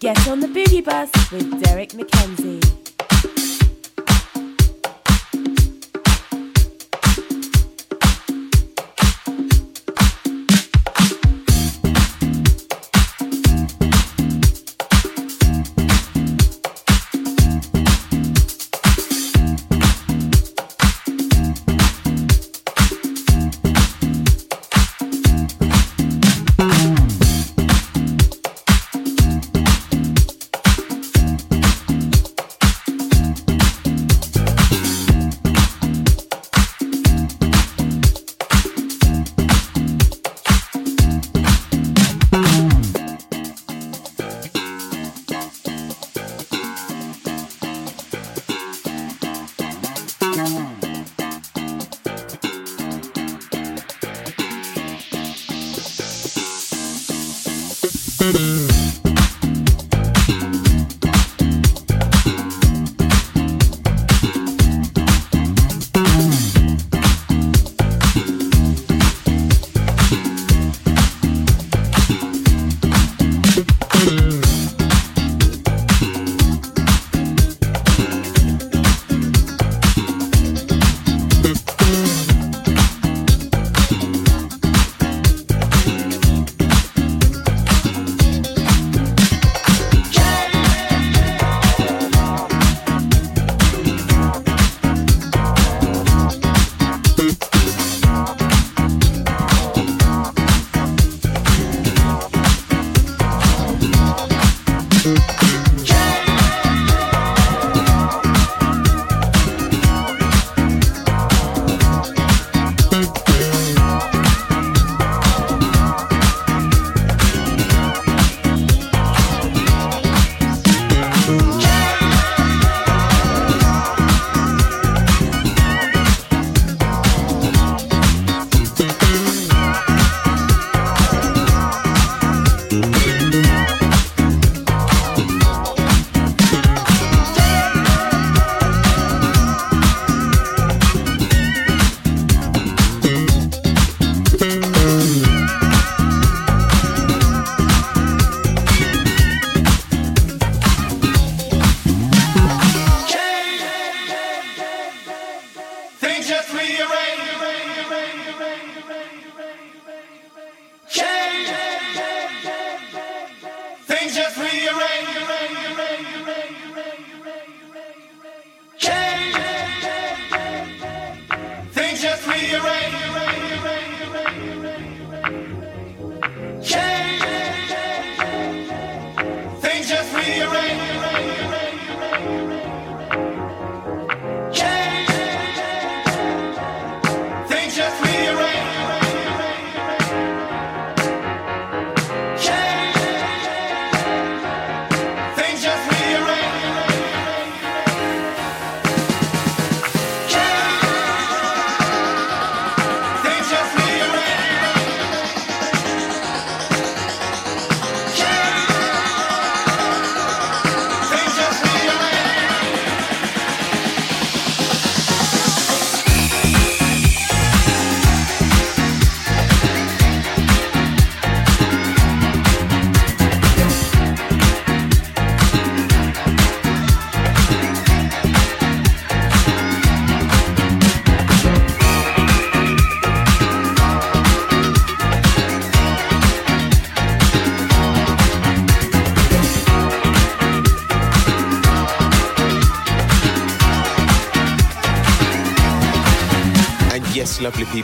Get on the boogie bus with Derrick McKenzie.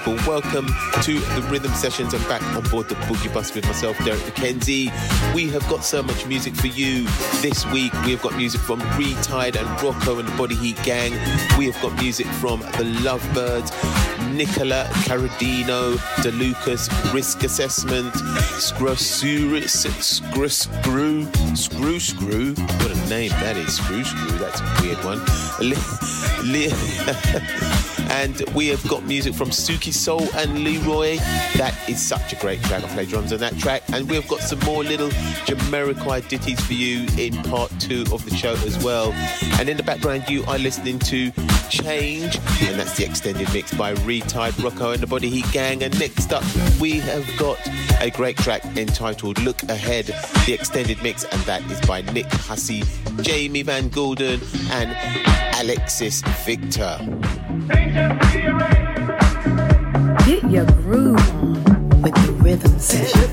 People. Welcome to the Rhythm Sessions. I'm back on board the Boogie Bus with myself, Derrick McKenzie. We have got so much music for you this week. We have got music from Retide and Rocco and the Body Heat Gang. We have got music from The Lovebirds, Nicola Caradino, DeLucas, Risk Assessment, Scrusurus, Screw, Screw, Screw, Screw. What a name that is, Screw, Screw. That's a weird one. And we have got music from Suki Soul and Leroy. That is such a great track. I play drums on that track. And we've got some more little Jamiroquai ditties for you in part two of the show as well. And in the background, you are listening to Change, and that's the extended mix by Retied Rocco and the Body Heat Gang. And next up, we have got a great track entitled Look Ahead, the extended mix, and that is by Nick Hussey, Jamie Van Gulden, and Alexis Victor. Get your groove on with the rhythm session.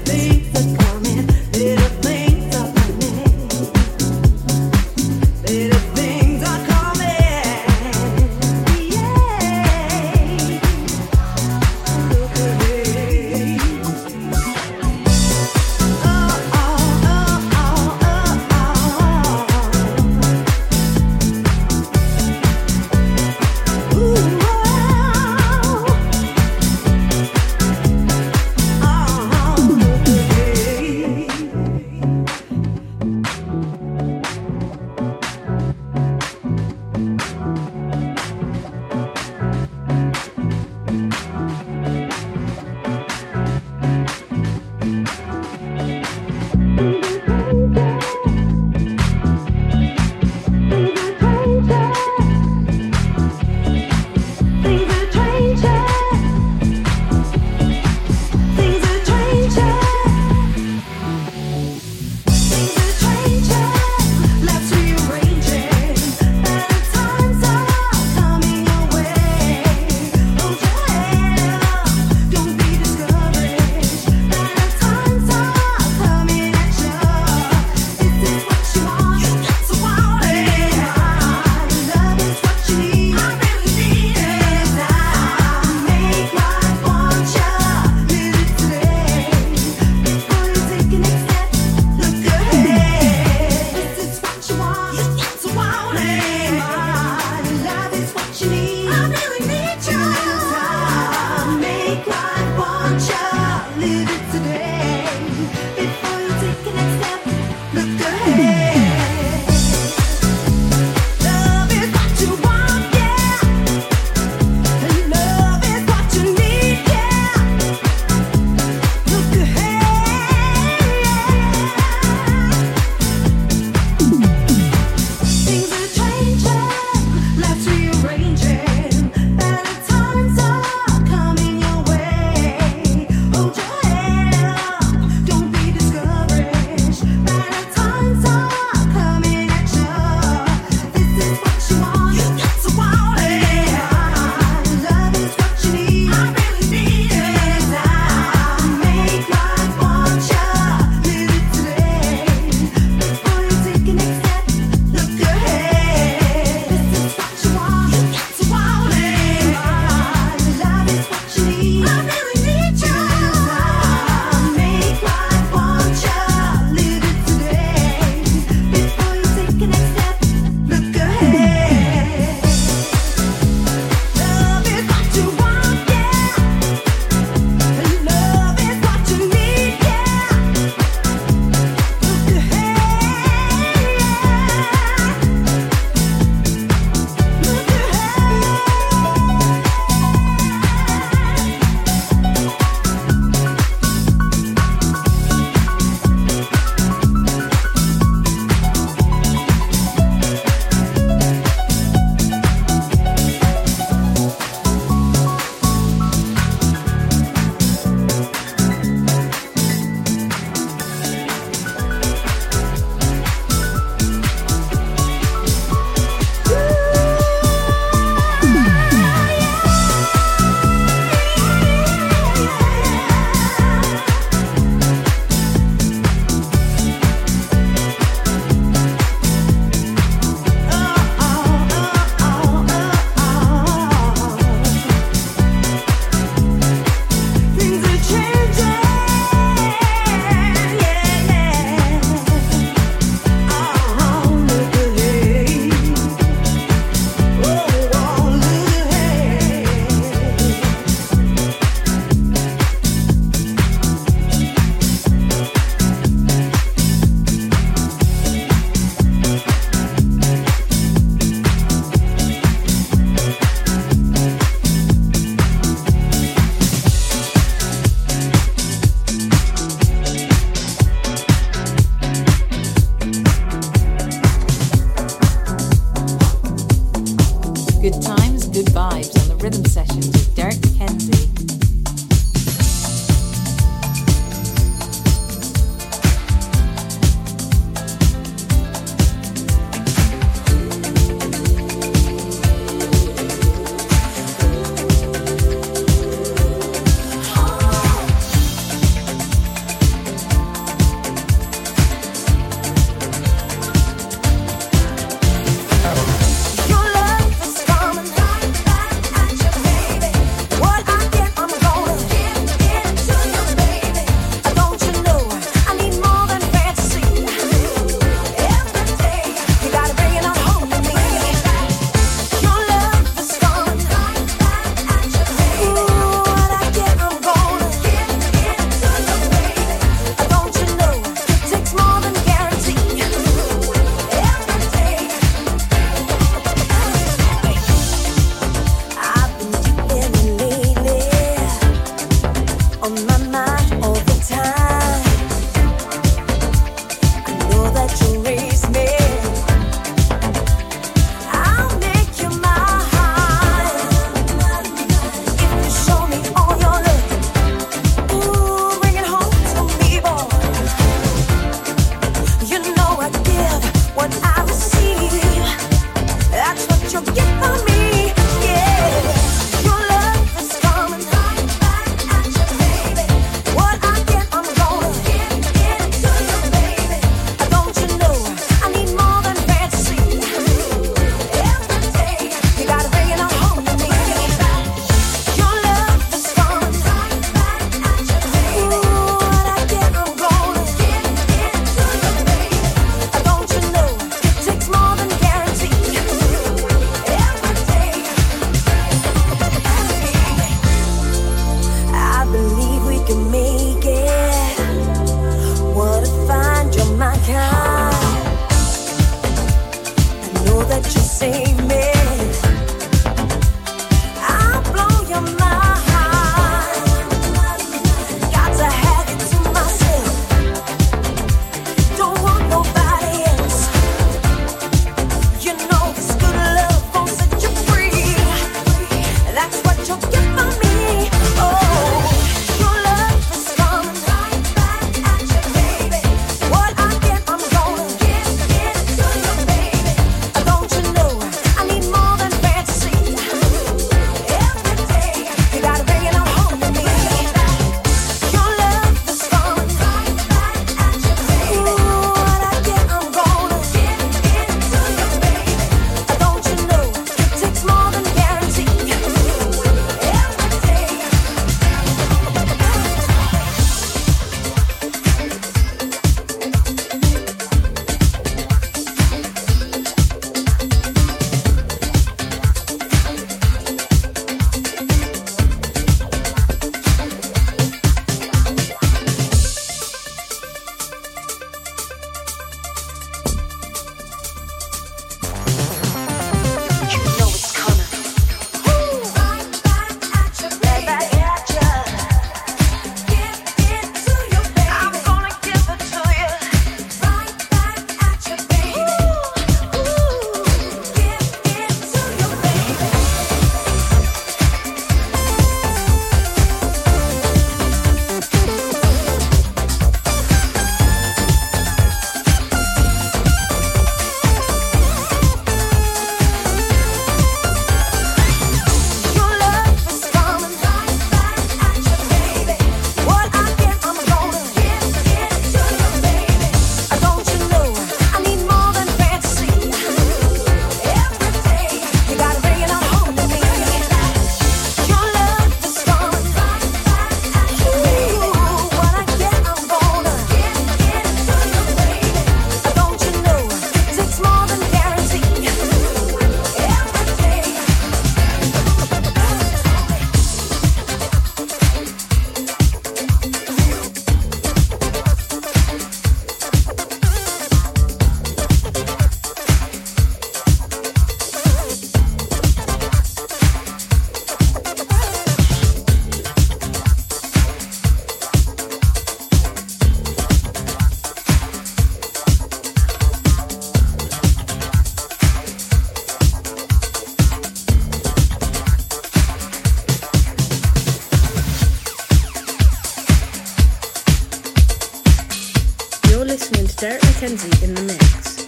Listening to Derrick McKenzie in the mix.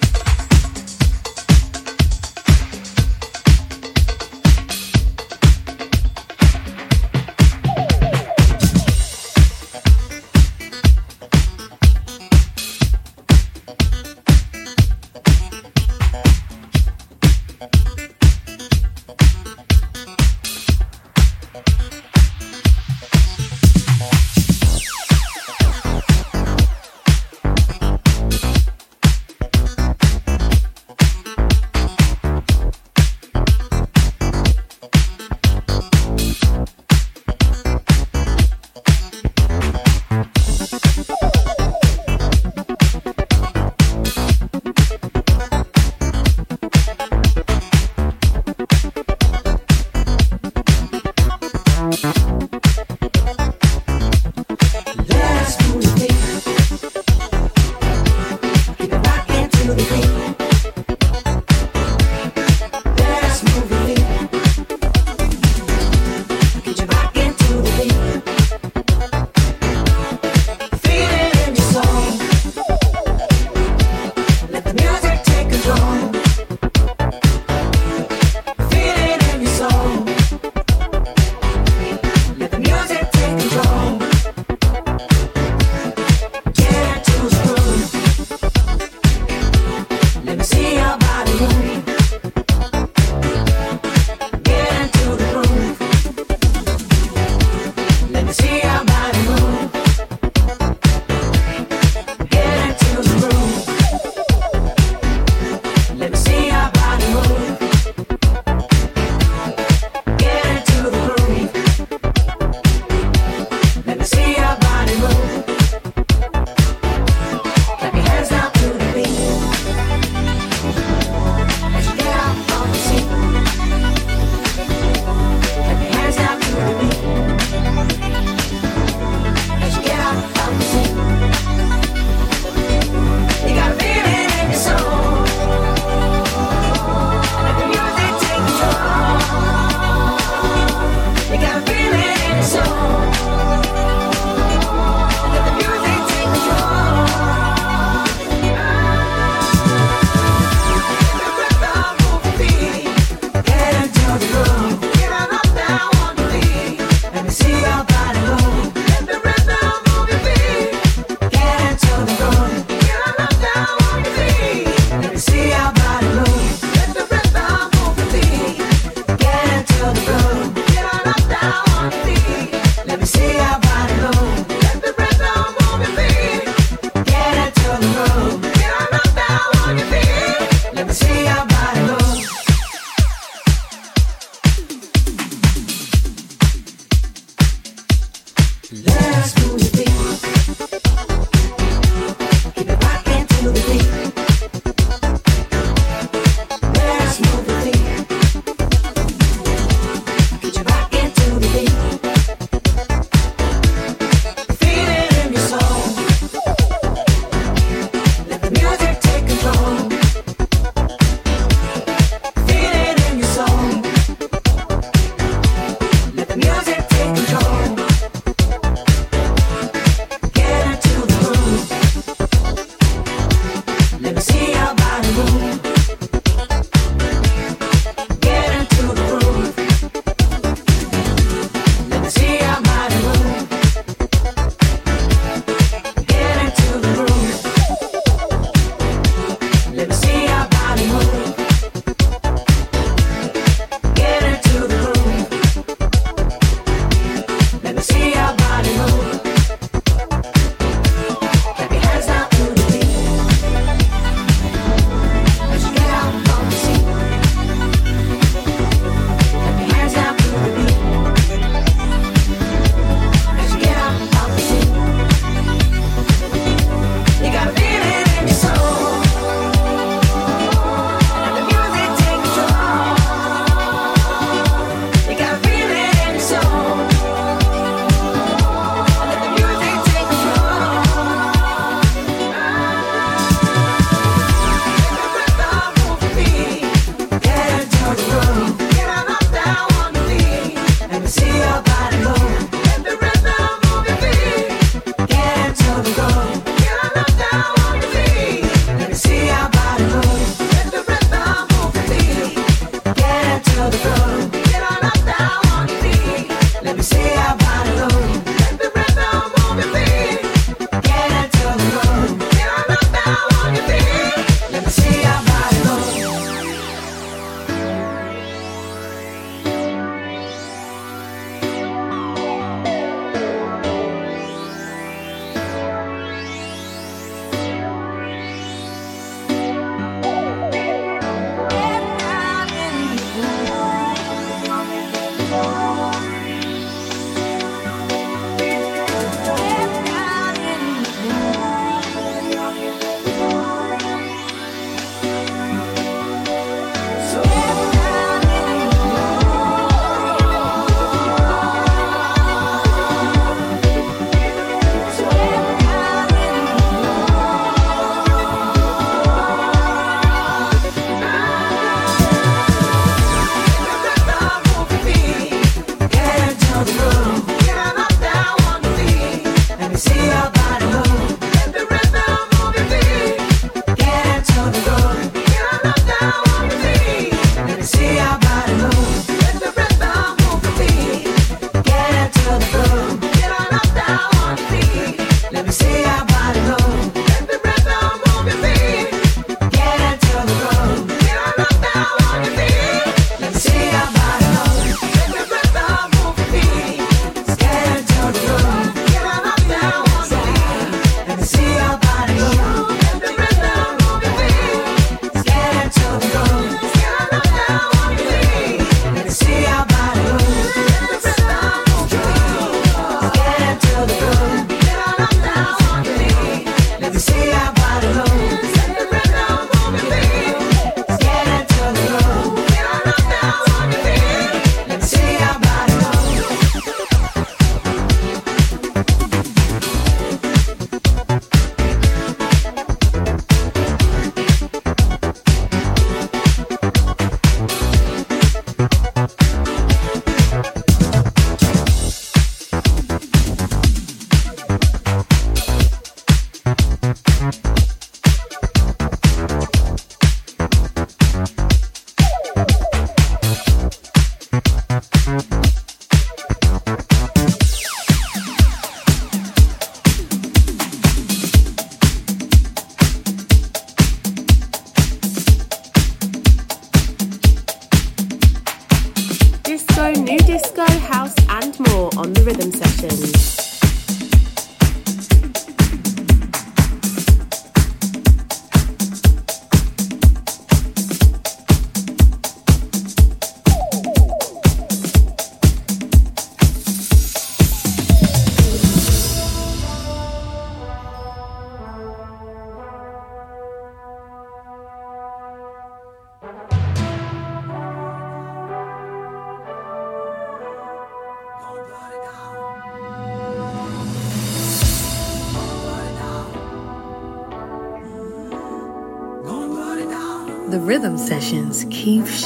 Sessions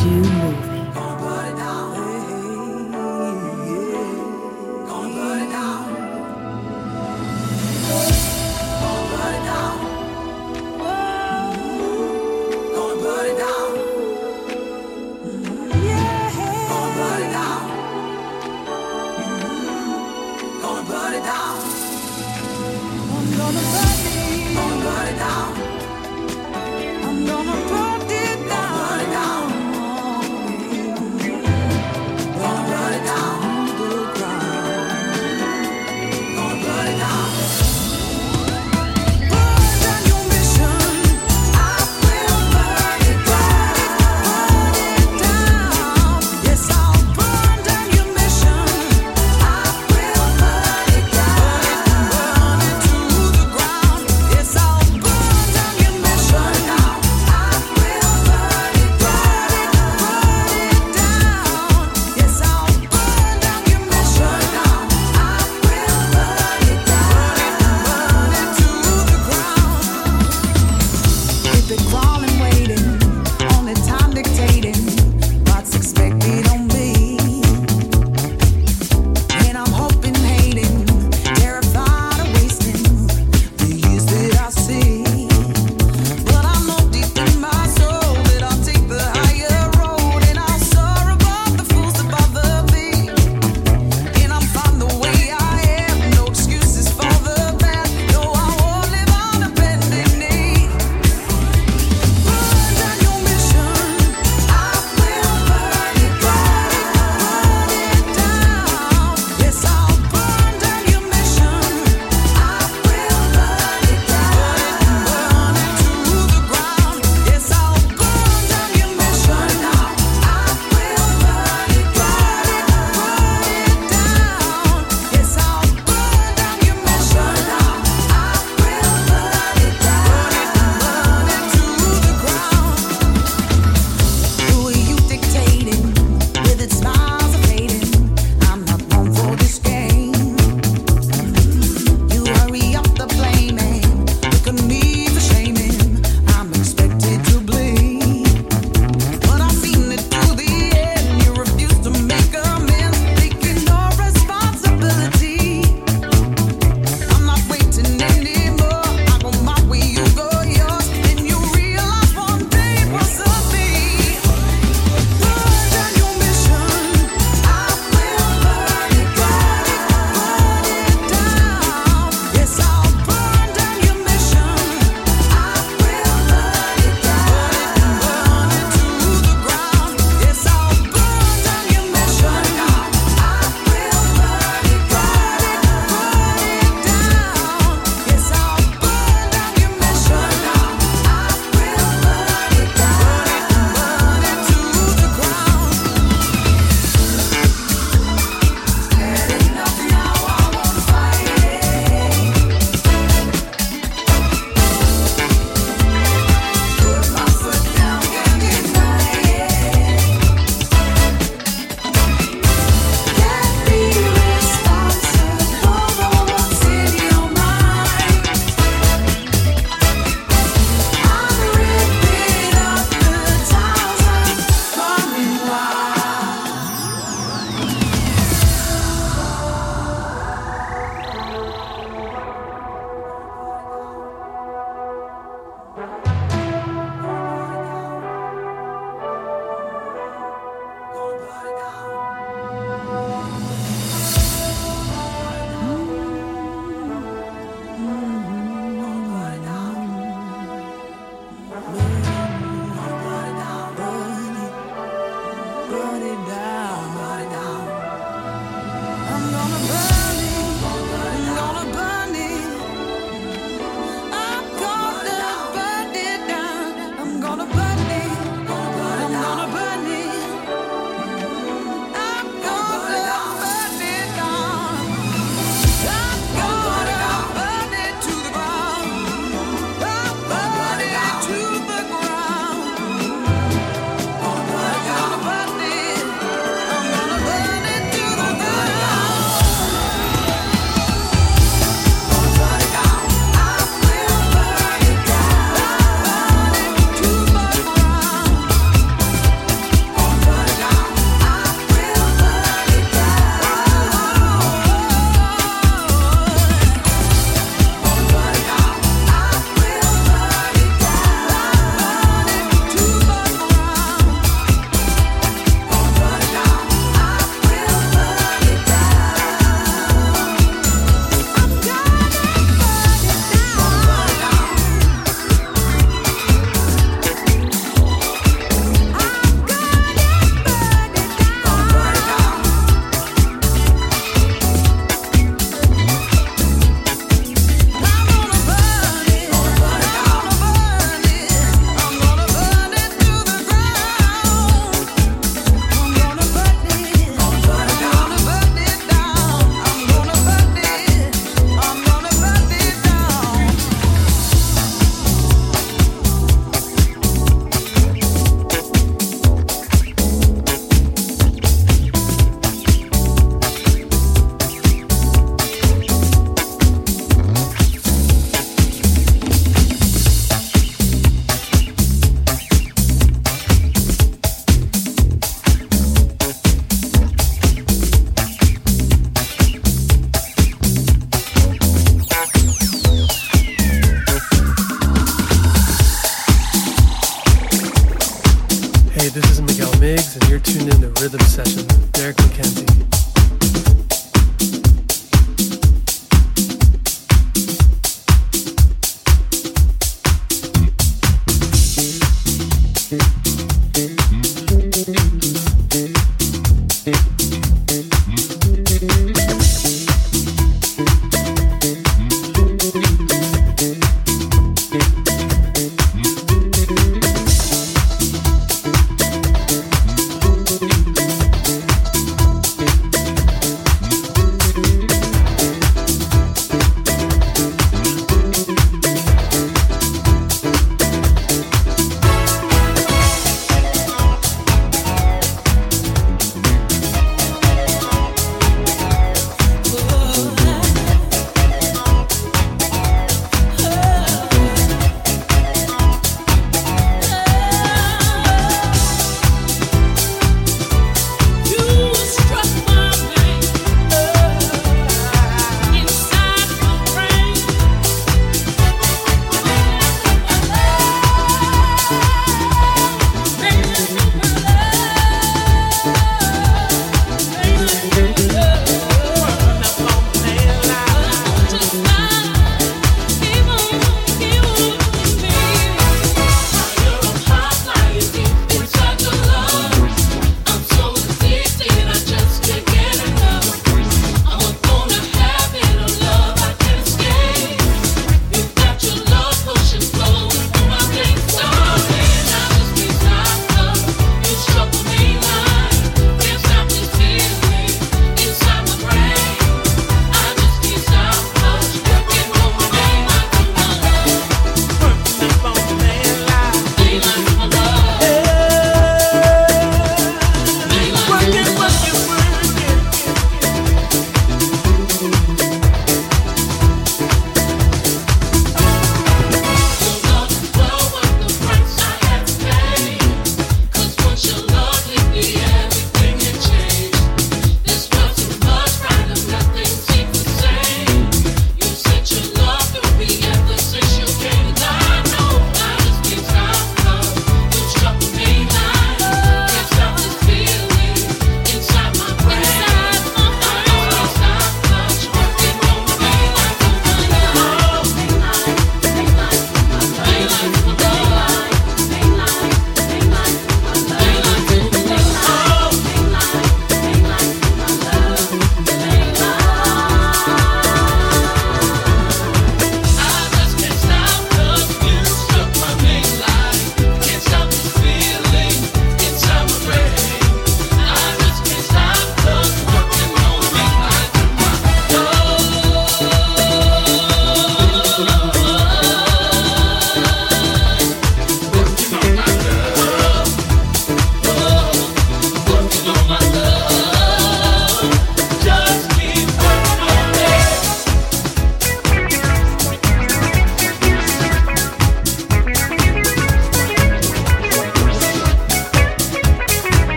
Tune in to Rhythm Session with Derrick McKenzie.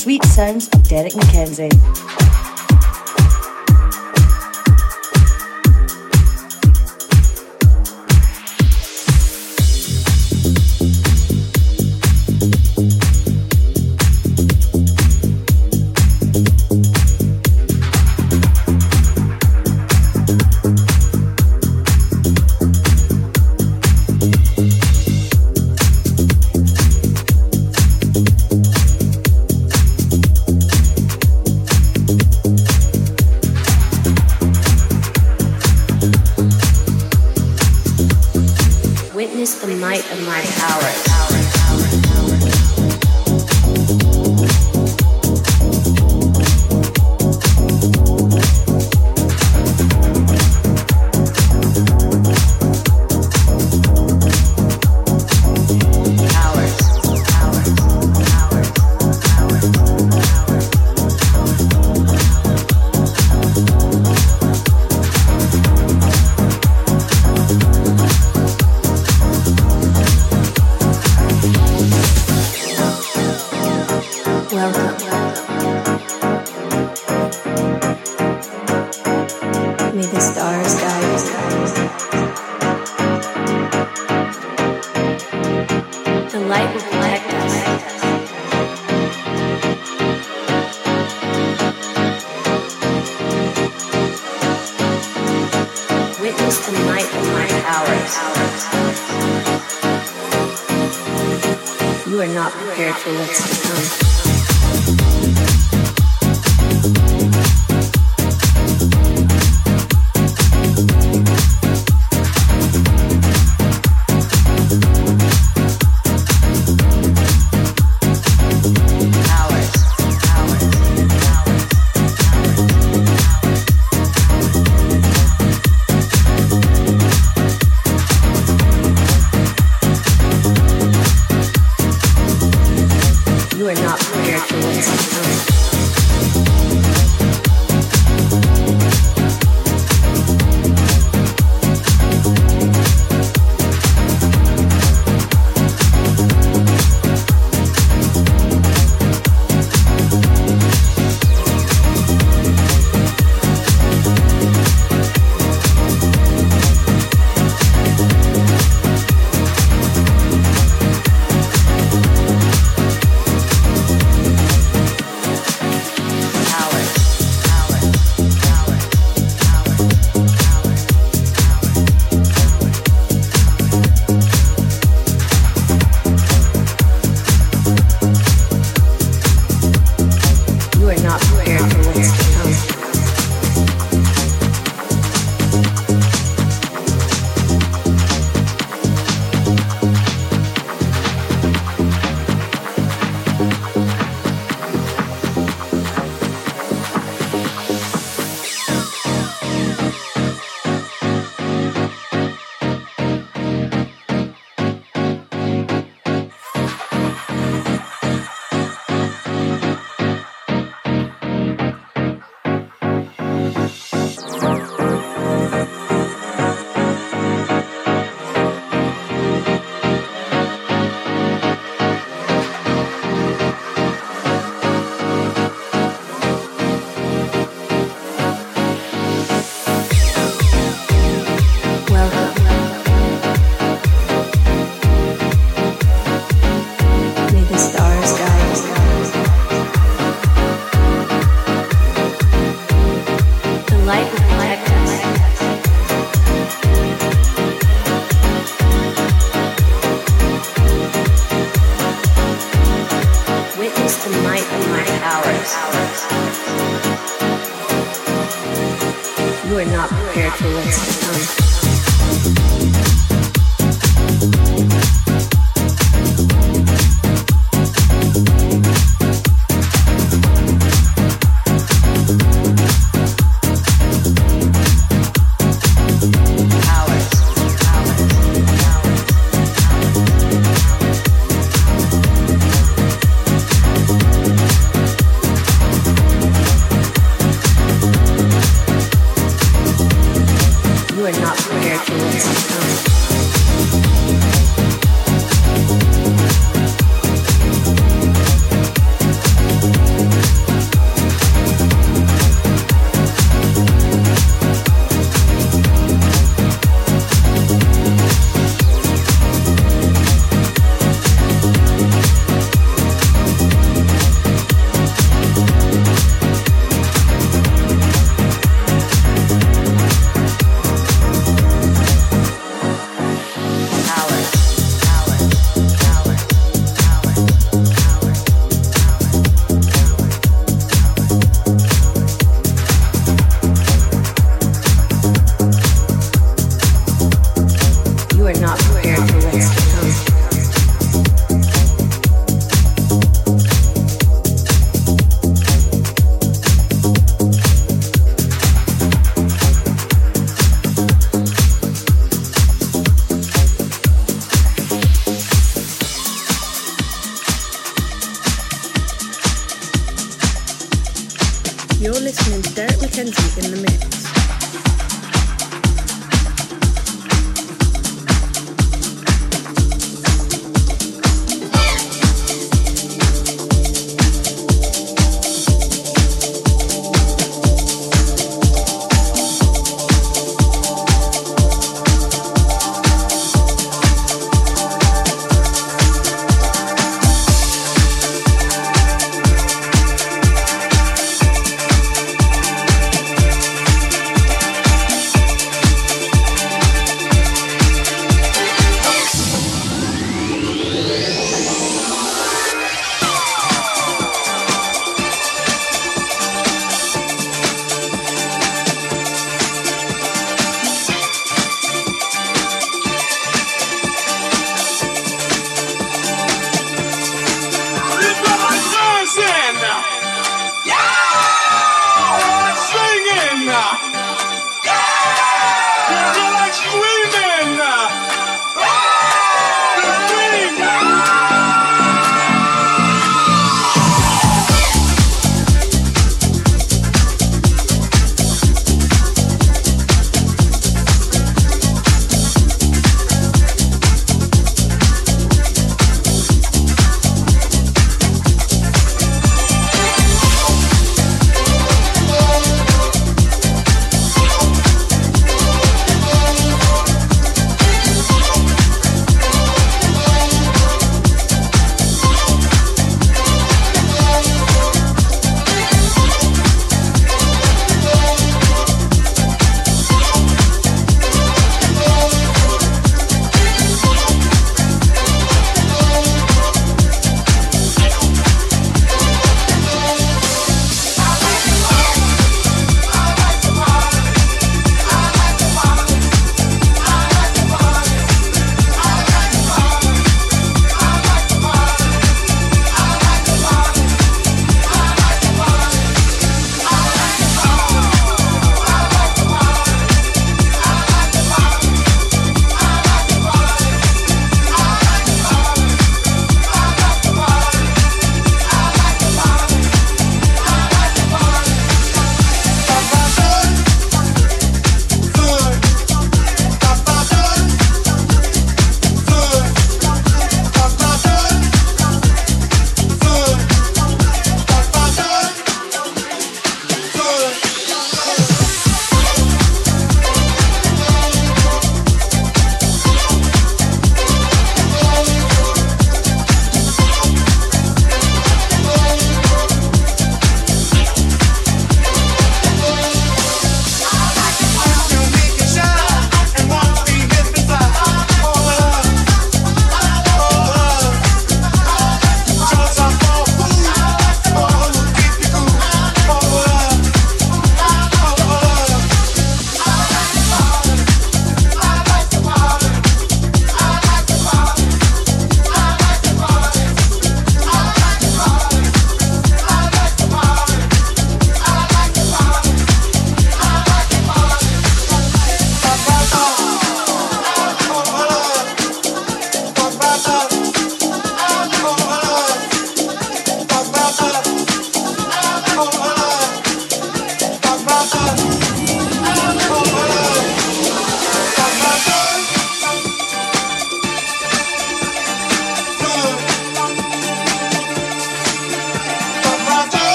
Sweet sounds of Derrick McKenzie. May the stars guide us. The light will protect us. You are not prepared for what's to come.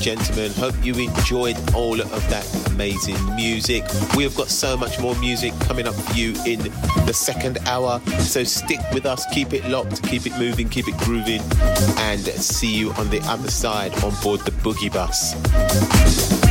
Gentlemen. Hope you enjoyed all of that amazing music. We have got so much more music coming up for you in the second hour. So stick with us, keep it locked, keep it moving, keep it grooving, and see you on the other side on board the Boogie Bus.